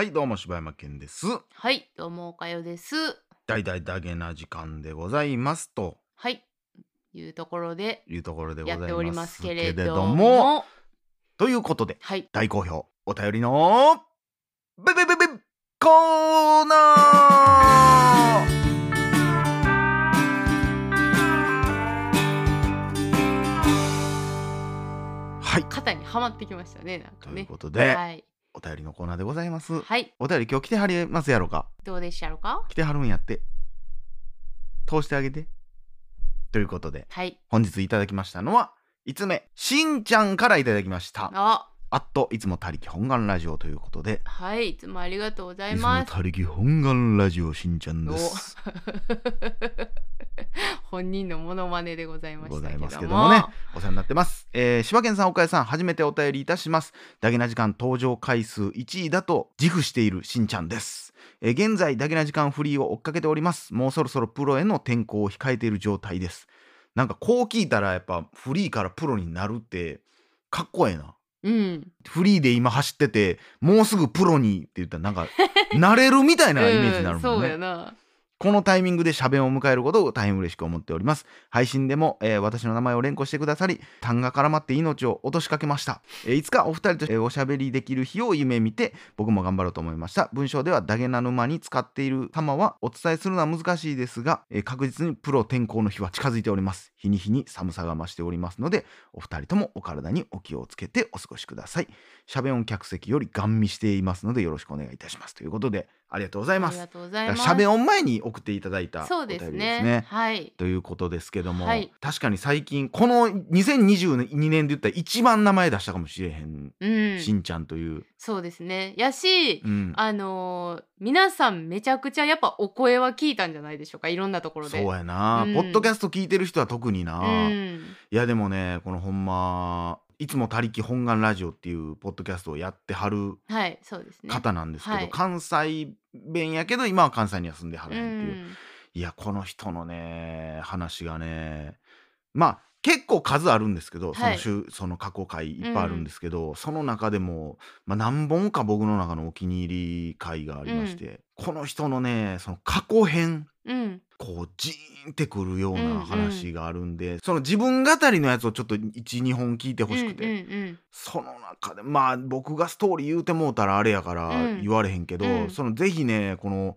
はいどうも柴山健です。はい、どうもおかよです。大々だげな時間でございますと。はい、いうところでいうところでございますやっておりますけれけれども、どもということではい、大好評お便りのベベベベコーナー。はい。肩にはまってきましたね、なんかというね。ことで、はい、お便りのコーナーでございます。はい、お便り今日来てはりますやろか？どうでしたろうか？来てはるんやって。通してあげて。ということで。はい、本日いただきましたのは5つ目しんちゃんからいただきました。あ、あっといつも他力本願ラジオということで。はい、いつもありがとうございいつもます。他力本願ラジオしんちゃんです。本人のモノマネでございましたけども。ますけどもね。お世話になってます、えー、柴犬さん岡谷さん初めてお便りいたします。ダゲな時間登場回数1位だと自負しているしんちゃんです、えー現在ダゲな時間フリーを追っかけております。もうそろそろプロへの転向を控えている状態です。なんかこう聞いたらやっぱフリーからプロになるってかっこええなうん、フリーで今走っててもうすぐプロにって言ったらなんか なれるみたいなイメージになるうんそうもんね、やな。このタイミングで写弁を迎えることを大変嬉しく思っております。配信でも、えー私の名前を連呼してくださり、痰が絡まって命を落としかけました。えーいつかお二人と、えーおしゃべりできる日を夢見て、僕も頑張ろうと思いました。文章ではダゲナ沼に使っている玉はお伝えするのは難しいですが、えー確実にプロ転向の日は近づいております。日に日に寒さが増しておりますので、お二人ともお体にお気をつけてお過ごしください。しゃべ音客席よりガン見していますので、よろしくお願いいたします。ということで、ありがとうございますありが。とうございます。しゃべ音前に送っていただいたそうですお便りね。はい。ということですけども、はい確かに最近この2022年で言ったら一番名前出したかもしれへん、うんし、んちゃんという、そうですね。やし、うん、あのー皆さんめちゃくちゃやっぱお声は聞いたんじゃないでしょうかいろんなところで。そうやな、うんポッドキャスト聞いてる人は特にな、ういん、やでもねこのほんまいつも「他力本願ラジオ」っていうポッドキャストをやってはるはいそうですね。方なんですけど、はい。関西弁やけど今は関西には住んではうらへんっていう、ん、いやこの人のね話がねまあ結構数あるんですけど、はい。その週その過去回いっぱいあるんですけど、その中でも、まあ、何本か僕の中のお気に入り回がありまして、この人のねその過去編うん、こうジーンってくるよううんうなん。話があるんで、その自分語りのやつをちょっと12本聞いてほしくて、うんうん。その中でまあ僕がストーリー言うてもうたらあれやからうん。言われへんけど、うん。そのぜひねこの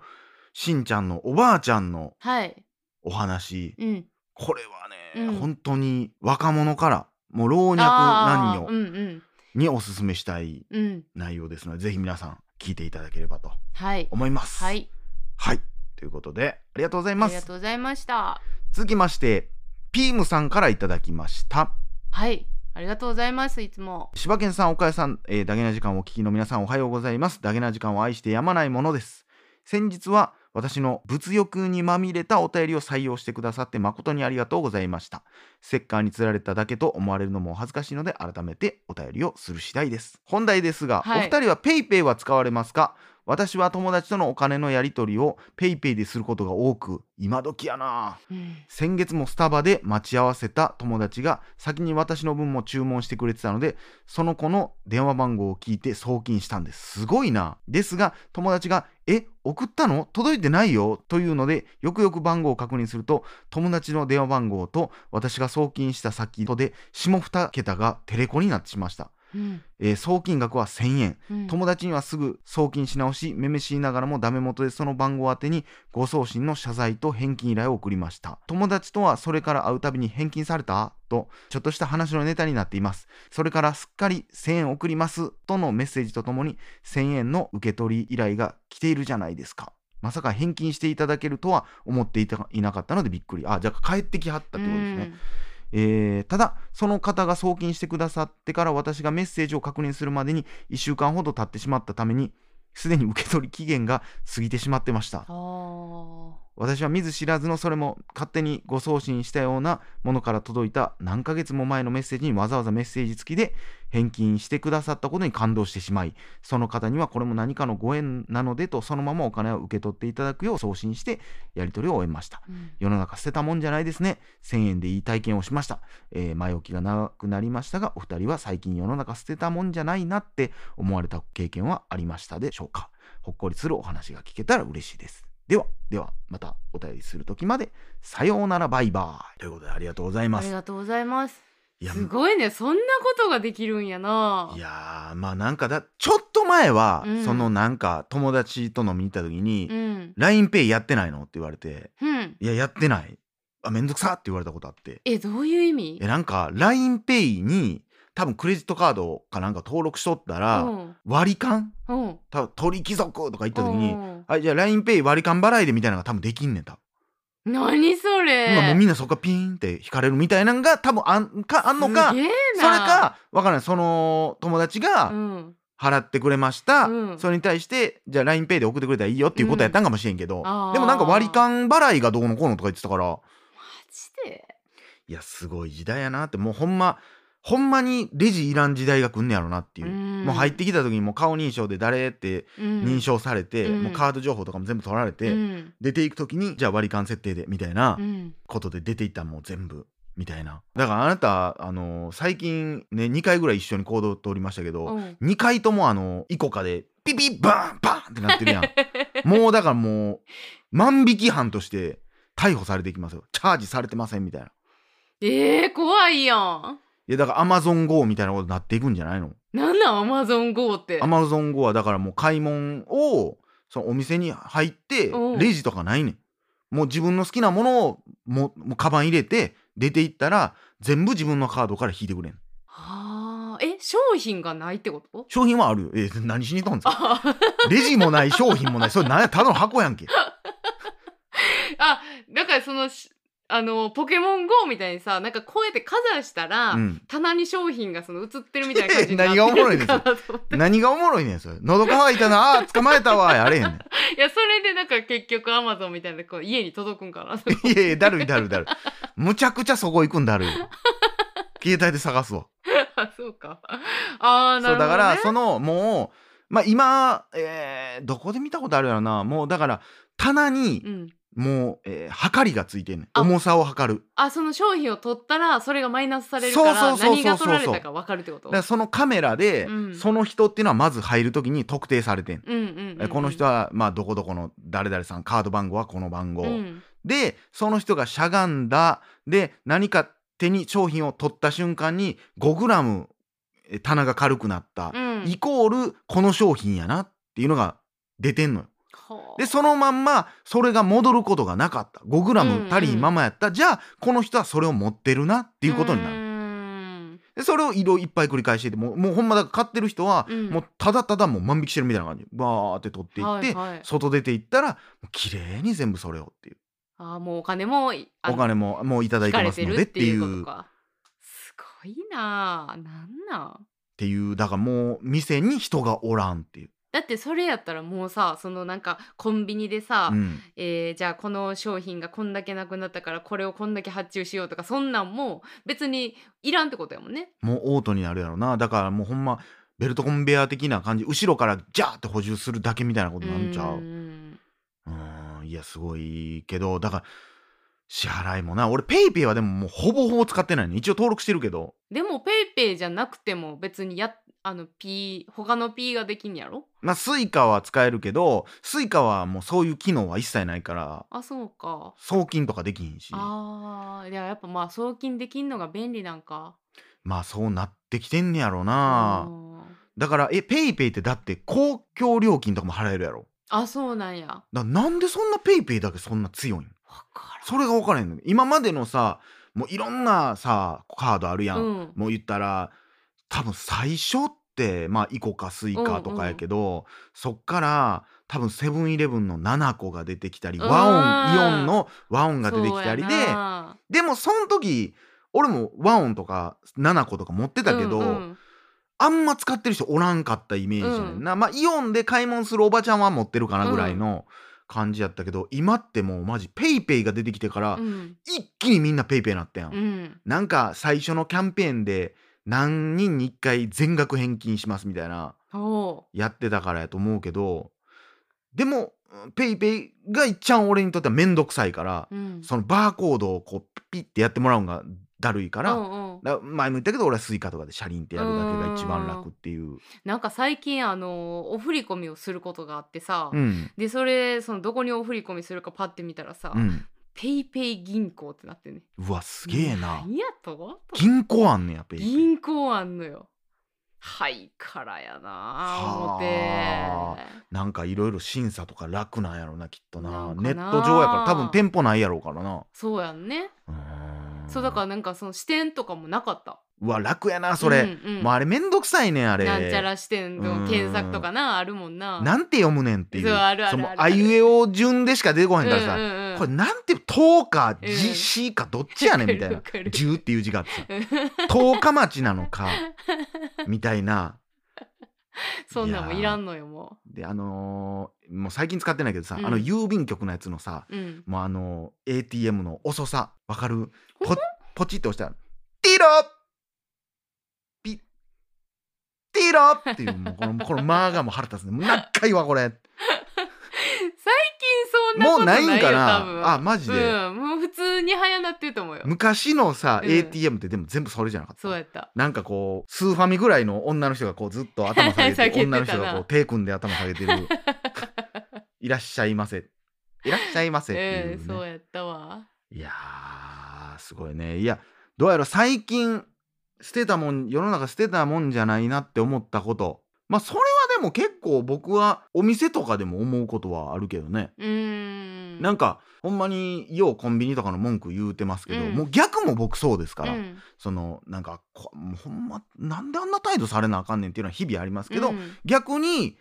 しんちゃんのおばあちゃんのはい、お話うん、これはね、うん。本当に若者からもう老若男女あーうんうん。におすすめしたいうん、内容ですので、ぜひ皆さん聞いていただければとはい、思います。はい、はいということでありがとうございます。ありがとうございました。続きましてピームさんからいただきました。はい、ありがとうございますいつも。柴犬さん岡谷さん、えーダゲな時間をお聞きの皆さんおはようございます。ダゲな時間を愛してやまないものです。先日は私の物欲にまみれたお便りを採用してくださって誠にありがとうございました。ステッカーにつられただけと思われるのもお恥ずかしいので改めてお便りをする次第です。本題ですが、はい。お二人は PayPay は使われますか？私は友達とのお金のやり取りを PayPay ですることが多く今時やな。うん、先月もスタバで待ち合わせた友達が先に私の分も注文してくれてたのでその子の電話番号を聞いて送金したんです。すごいな。ですが友達が「え送ったの？届いてないよ」というのでよくよく番号を確認すると友達の電話番号と私が送金した先とで下2桁がテレコになってしました、うん、えー送金額は1000円うん、友達にはすぐ送金し直し、めめしいながらもダメ元でその番号宛てにご送信の謝罪と返金依頼を送りました。友達とはそれから会うたびに返金された？と、ちょっとした話のネタになっています。それからすっかり1000円送ります？とのメッセージとともに1000円の受け取り依頼が来ているじゃないですか。まさか返金していただけるとは思っていたいなかったのでびっくり。あ、じゃあ帰ってきはったってことですね。えーただその方が送金してくださってから私がメッセージを確認するまでに1週間ほど経ってしまったためにすでに受け取り期限が過ぎてしまってました。私は見ず知らずのそれも勝手にご送信したようなものから届いた何ヶ月も前のメッセージにわざわざメッセージ付きで返金してくださったことに感動してしまいその方にはこれも何かのご縁なのでとそのままお金を受け取っていただくよう送信してやり取りを終えました。うん。世の中捨てたもんじゃないですね。1000円でいい体験をしました、えー前置きが長くなりましたがお二人は最近世の中捨てたもんじゃないなって思われた経験はありましたでしょうか。ほっこりするお話が聞けたら嬉しいですではではまたお便りする時までさようならバイバイ。ということでありがとうございます。ありがとうございます。いやすごいね。そんなことができるんやな。いやーまあなんかだちょっと前は、うん。そのなんか友達と飲みに行った時に、うん。LINEPay やってないのって言われてうん。いややってない。あめんどくさって言われたことあって。えどういう意味？えなんか LINEPay に多分クレジットカードかなんか登録しとったら、うん。割り勘？うん。多分鳥貴族とか言った時に、うんはいじゃあ LINEPay 割り勘払いでみたいなのが多分できんねんた何それ。今もうみんなそこからピーンって引かれるみたいなのが多分あんかあんのかそれなかわからない。その友達うがん。払ってくれました、うん。それに対してじゃあ LINEPay で送ってくれたらいいよっていうことやったんかもしれんけど、あー。でもなんか割り勘払いがどうのこうのとか言ってたから。マジで？いやすごい時代やなって。もうほんまほんまにレジいらん時代が来んねやろなっていう、うん。もう入ってきた時にもう顔認証で誰ってうん。認証されて、うん。もうカード情報とかも全部取られて、うん。出ていく時にじゃあ割り勘設定でみたいなうん。ことで出ていったらもう全部みたいな。だからあなたあのー最近ね2回ぐらい一緒に行動通りましたけど、う。ん2回ともあのイコカでピピバーンバーンってなってるやん。もうだからもう万引き犯として逮捕されていきますよ。チャージされてませんみたいな。えー、怖いやんいやだからアマゾン GO みたいなことになっていくんじゃないの？なんなんアマゾン GO って？アマゾン GO はだからもう買い物をそのお店に入ってう。んレジとかないねん。もう自分の好きなものをもうもうカバン入れて出て行ったら全部自分のカードから引いてくれん。はあ。え商品がないってこと？商品はあるよ。え何しに行ったんですか？あレジもない商品もない。それ何やただの箱やんけ。あだからそのしあのポケモン GO みたいにさなんかこうやってかざしたら、うん。棚に商品がその映ってるみたいな感じになって 何がおもろいねんるかなと思って何がおもろいねんそれ。喉乾いたなあー捕まえたわやれへんねん。いやそれでなんか結局アマゾンみたいなこう家に届くんかなといやいやだるいだるいだるい。むちゃくちゃそこ行くんだるい 携帯で探すわ。あそうか。あーなるほど、ね、そうだからそのもうまあ今、えーどこで見たことあるやろな。もうだから棚にうん、もう、えー測りがついてんねん。あ重さを測る。あその商品を取ったらそれがマイナスされるから何が取られたか分かるってこと？だからそのカメラで、うん。その人っていうのはまず入る時に特定されてん、うんうんうんうん。えこの人はまあどこどこの誰々さんカード番号はこの番号、うん。でその人がしゃがんだ。で何か手に商品を取った瞬間に 5g え棚が軽くなった、うん。イコールこの商品やなっていうのが出てんのよ。はあでそのまんまそれが戻ることがなかった。うんう 5g ん。足りひんままやった、じゃあこの人はそれを持ってるなっていうことになる。でそれを色いっぱい繰り返していてもうもうほんまだから買ってる人は、うん。もうただただもう万引きしてるみたいな感じ。バーって取っていって、はいはい。外出ていったら綺麗に全部それをっていう。あーもうお金もお金ももういただいてますのでっていいうすごいなあなんなん？っていうだからもう店に人がおらんっていう、だってそれやったらもうさそのなんかコンビニでさ、うん、えーじゃあこの商品がこんだけなくなったからこれをこんだけ発注しようとかそんなんも別にいらんってことやもんね。もうオートになるやろな。だからもうほんまベルトコンベヤー的な感じ後ろからジャーって補充するだけみたいなことなんちゃう？うん。うんいやすごいけどだから支払いもな。俺ペイペイはでももうほぼほぼ使ってないね。一応登録してるけど。でもペイペイじゃなくても別にやあの P 他の P ができんやろ？まあスイカは使えるけどスイカはもうそういう機能は一切ないから。あそうか。送金とかできひんし。あーいややっぱまあ送金できんのが便利なんか。まあそうなってきてんねやろな。うん。だからえペイペイってだって公共料金とかも払えるやろ。あそうなんや。だなんでそんなペイペイだけそんな強いん？それが分からへんの。今までのさもういろんなさカードあるやん、うん。もう言ったら多分最初ってまあイコカスイカとかやけど、そっから多分セブンイレブンの7個が出てきたりうん。 WAONイオンの WAONが出てきたりででもその時俺も WAONとか nanacoとか持ってたけど、うんうん。あんま使ってる人おらんかったイメージやねんな、まあイオンで買い物するおばちゃんは持ってるかなぐらいの感じやったけど今ってもうマジペイペイが出てきてから、うん。一気にみんなペイペイなったやん、うん。なんか最初のキャンペーンで何人に1回全額返金しますみたいなおやってたからやと思うけどでもペイペイが一番俺にとってはめんどくさいから、ううん。そのバーコードをこうピッてやってもらうんがだるいから、うんうん。だ前も言ったけど俺はスイカとかでシャリンってやるだけが一番楽っていう。なんか最近あのお振り込みをすることがあってさ、うん。でそれそのどこにお振り込みするかパッて見たらさ、うん、ペイペイ銀行ってなってんねうわすげえな。何やと？銀行あんねやペイペイ。銀行あんのよ。はいからやな思って。はなんかいろいろ審査とか楽なんやろなきっとな。ネット上やから多分店舗ないやろうからな。そうやんね。うーんそうだからなんかその視点とかもなかった。うわ楽やなそれ、うんうん。もうあれめんどくさいねんあれ。なんちゃら視点の検索とかなあるもんな。なんて読むねんっていう。そうあるあるのあいうえお順でしか出てこへんからさ、うんうんうん。これなんて10かうん GC かどっちやねんみたいな。わかる。わかる10っていう字があってさ。十日町なのかみたいな そんなんもいらんのよもであのーもう最近使ってないけどさ、うん。あの郵便局のやつのさううん。もうあの ATM の遅さわかる？ほんポポチって押したら「ティロピッ。ティロ!」っていうもうこのこの間がもう腹立つね。もう何回はこれ最近そんなことないよもうないんかな？あマジで？うん、もう普通に早なってると思うよ。昔のさ、うん。ATM ってでも全部それじゃなかった？そうやった。なんかこうスーファミぐらいの女の人がこうずっと頭下げて て女の人がこう手組んで頭下げてる。いらっしゃいませ。いらっしゃいませっていう、ね。うんそうやったわ。いやーすごいね。いやどうやら最近捨てたもん世の中捨てたもんじゃないなって思ったことまあそれはでも結構僕はお店とかでも思うことはあるけどね、うーん。なんかほんまにようコンビニとかの文句言うてますけど、うん。もう逆も僕そうですから、うん。そのなんかこもうほんまなんであんな態度されなあかんねんっていうのは日々ありますけど、うん。逆に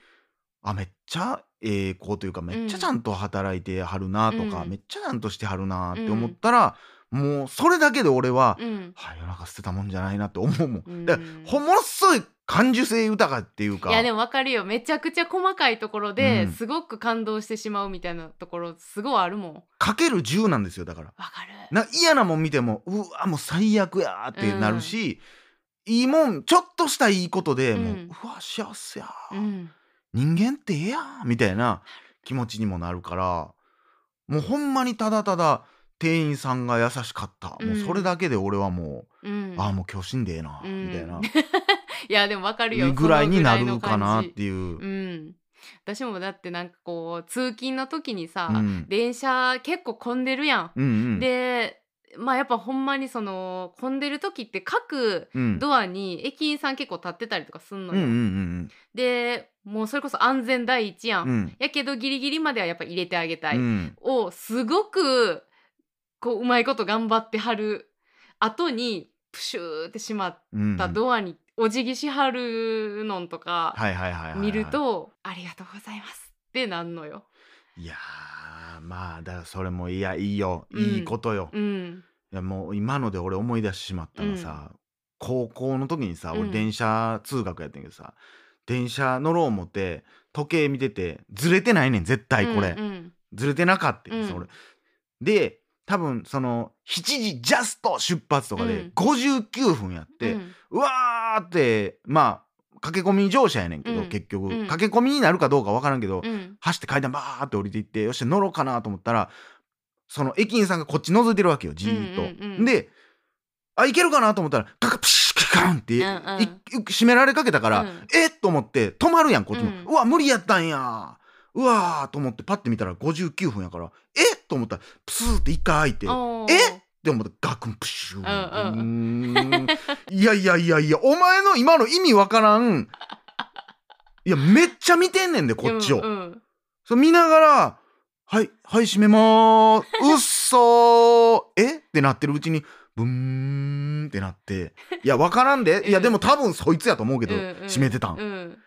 あめっちゃええ子というかめっちゃちゃんと働いてはるなとか、うん。めっちゃちゃんとしてはるなって思ったら、もうそれだけで俺は、うん。はい夜中捨てたもんじゃないなって思うもん。うん。だからものすごい感受性豊かっていうか。いやでも分かるよ。めちゃくちゃ細かいところでうん。すごく感動してしまうみたいなところすごいあるもん。かける10なんですよだから。わかる。な嫌なもん見てもうわもう最悪やーってなるし、いいもんちょっとしたいいことで、もううんうわ幸せや。人間ってええやんみたいな気持ちにもなるからもうほんまにただただ店員さんが優しかった、うん。もうそれだけで俺はもうん。う、ああもう今日死んでええな、うん。みたいな。いやでも分かるよ。ぐらいになるかなっていう。うん。私もだってなんかこう通勤の時にさ、うん。電車結構混んでるやん、うんうん、でまあやっぱほんまにその混んでる時って各うん、ドアに駅員さん結構立ってたりとかすんのよ、うんうんうん。でもうそれこそ安全第一やん。うん。やけどギリギリまではやっぱ入れてあげたい、うん。をすごくこううまいこと頑張ってはる後にプシューってしまっうんたドアにお辞儀しはるのんとか見ると「ありがとうございます」ってなんのよ。いやーまあだからそれもいやいいよ。うん。いいことよ、いうん。やもう今ので俺思い出してしまったのさ、高校の時にさうん。俺電車通学やってんけどさ、電車乗ろう思って時計見ててずれてないねん絶対これ、うんうん。ずれてなかったうん。俺。で多分その7時ジャスト出発とかでうん。59分やって、うわーってまあ駆け込み乗車やねんけど、うん。結局、うん。駆け込みになるかどうかわからんけど、うん。走って階段バーって降りていってよっしゃ乗ろうかなと思ったらその駅員さんがこっち覗いてるわけよじーっと。であいけるかなと思ったらカカプシュカカンって、閉められかけたから、うん。えっと思って止まるやんこっちも、うん。うわ無理やったんや。うわーと思ってパッて見たら59分やからえっと思ったらプスーって一回開いてえ？って思ってガクンプシューうんうーん。いやいやいやいやお前の今の意味わからん。いやめっちゃ見てんねんでこっちを、うんうん。そう見ながら「はいはい閉めまーす。うっそー。え？ってなってるうちにブーンってなって。いやわからんで。いやうんでも多分そいつやと思うけど、うんうん。閉めてたん、うん。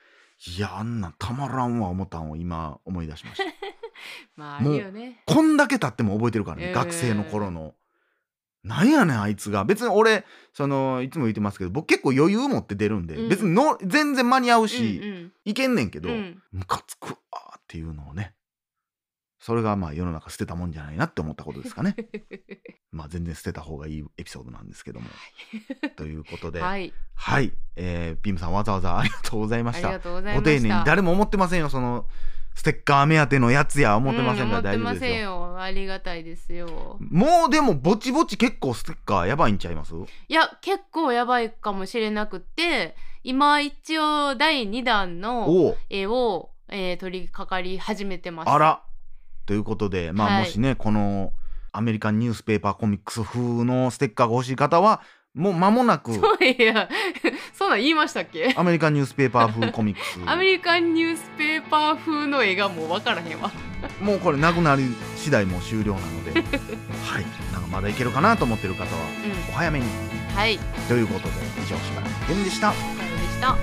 いやあんなんたまらんわ思ったんを今思い出しました まああるよね。こんだけ経っても覚えてるからね、うん。学生の頃の。なんやねんあいつが。別に俺そのいつも言ってますけど僕結構余裕持って出るんで、うん。別にの全然間に合うし、うんいけんねんけど、うん。うんムカつくわーっていうのをねそれがまあ世の中捨てたもんじゃないなって思ったことですかね。まあ全然捨てた方がいいエピソードなんですけども。ということで、はい、はい、えーピームさんわざわざありがとうございました。ありが。とうございごました。丁寧に誰も思ってませんよそのステッカー目当てのやつや思ってませんか？ら大丈夫う思ってませんですよ。よありがたいですよ。もうでもぼちぼち結構ステッカーやばいんちゃいます？いや結構やばいかもしれなくって今一応第2弾の絵を、えー取り掛かり始めてます。あら。ということでまあ、はい。もしねこのアメリカンニュースペーパーコミックス風のステッカーが欲しい方はもう間もなく。そういや そんなん言いましたっけ？アメリカンニュースペーパー風コミックス。アメリカンニュースペーパー風の絵がもう分からへんわ。もうこれなくなり次第もう終了なので。はい。なんかまだいけるかなと思ってる方はうお早めに。んはい。ということで以上しばらくゲンでした。でした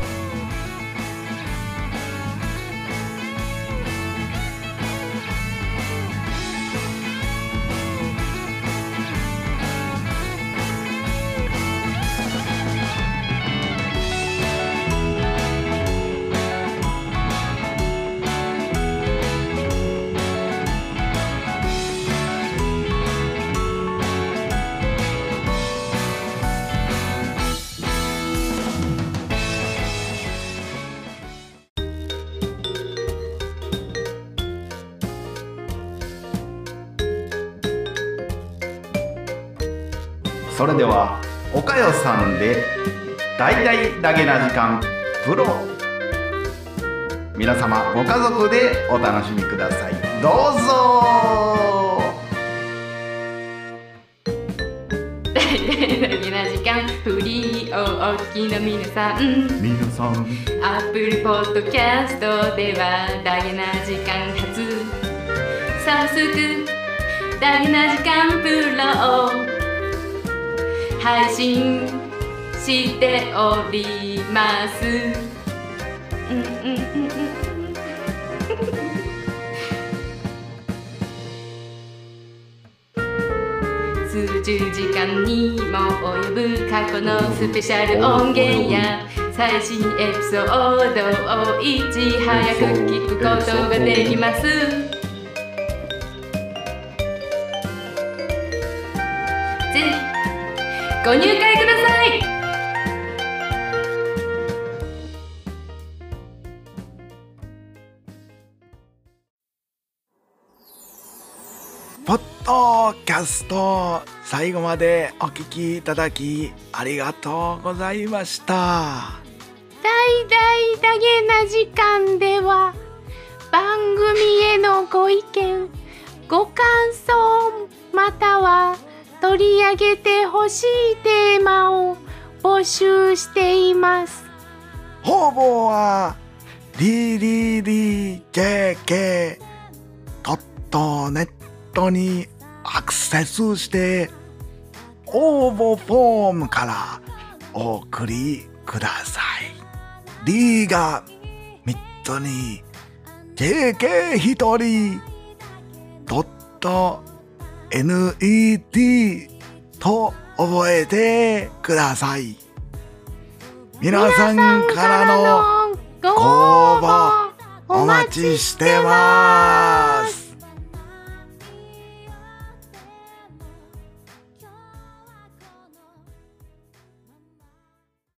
それではおかよさんで大々だけな時間プロ。皆様ご家族でお楽しみください。どうぞ。大々な時間フリーをお聞きの皆さん。皆さん。アップルポッドキャストではダゲな時間初。早速ダゲな時間プロを配信しております。数十時間にも及ぶ過去のスペシャル音源や最新エピソードをいち早く聞くことができます。ご入会ください。ポッドキャスト最後までお聞きいただきありがとうございました。大々だげな時間では番組へのご意見ご感想または取り上げてほしいテーマを募集しています。応募は ddjk ドットネットにアクセスして応募フォームからお送りください。D が3つに JK1 人ドット NED と覚えてください。皆さんからのご応募お待ちしてます。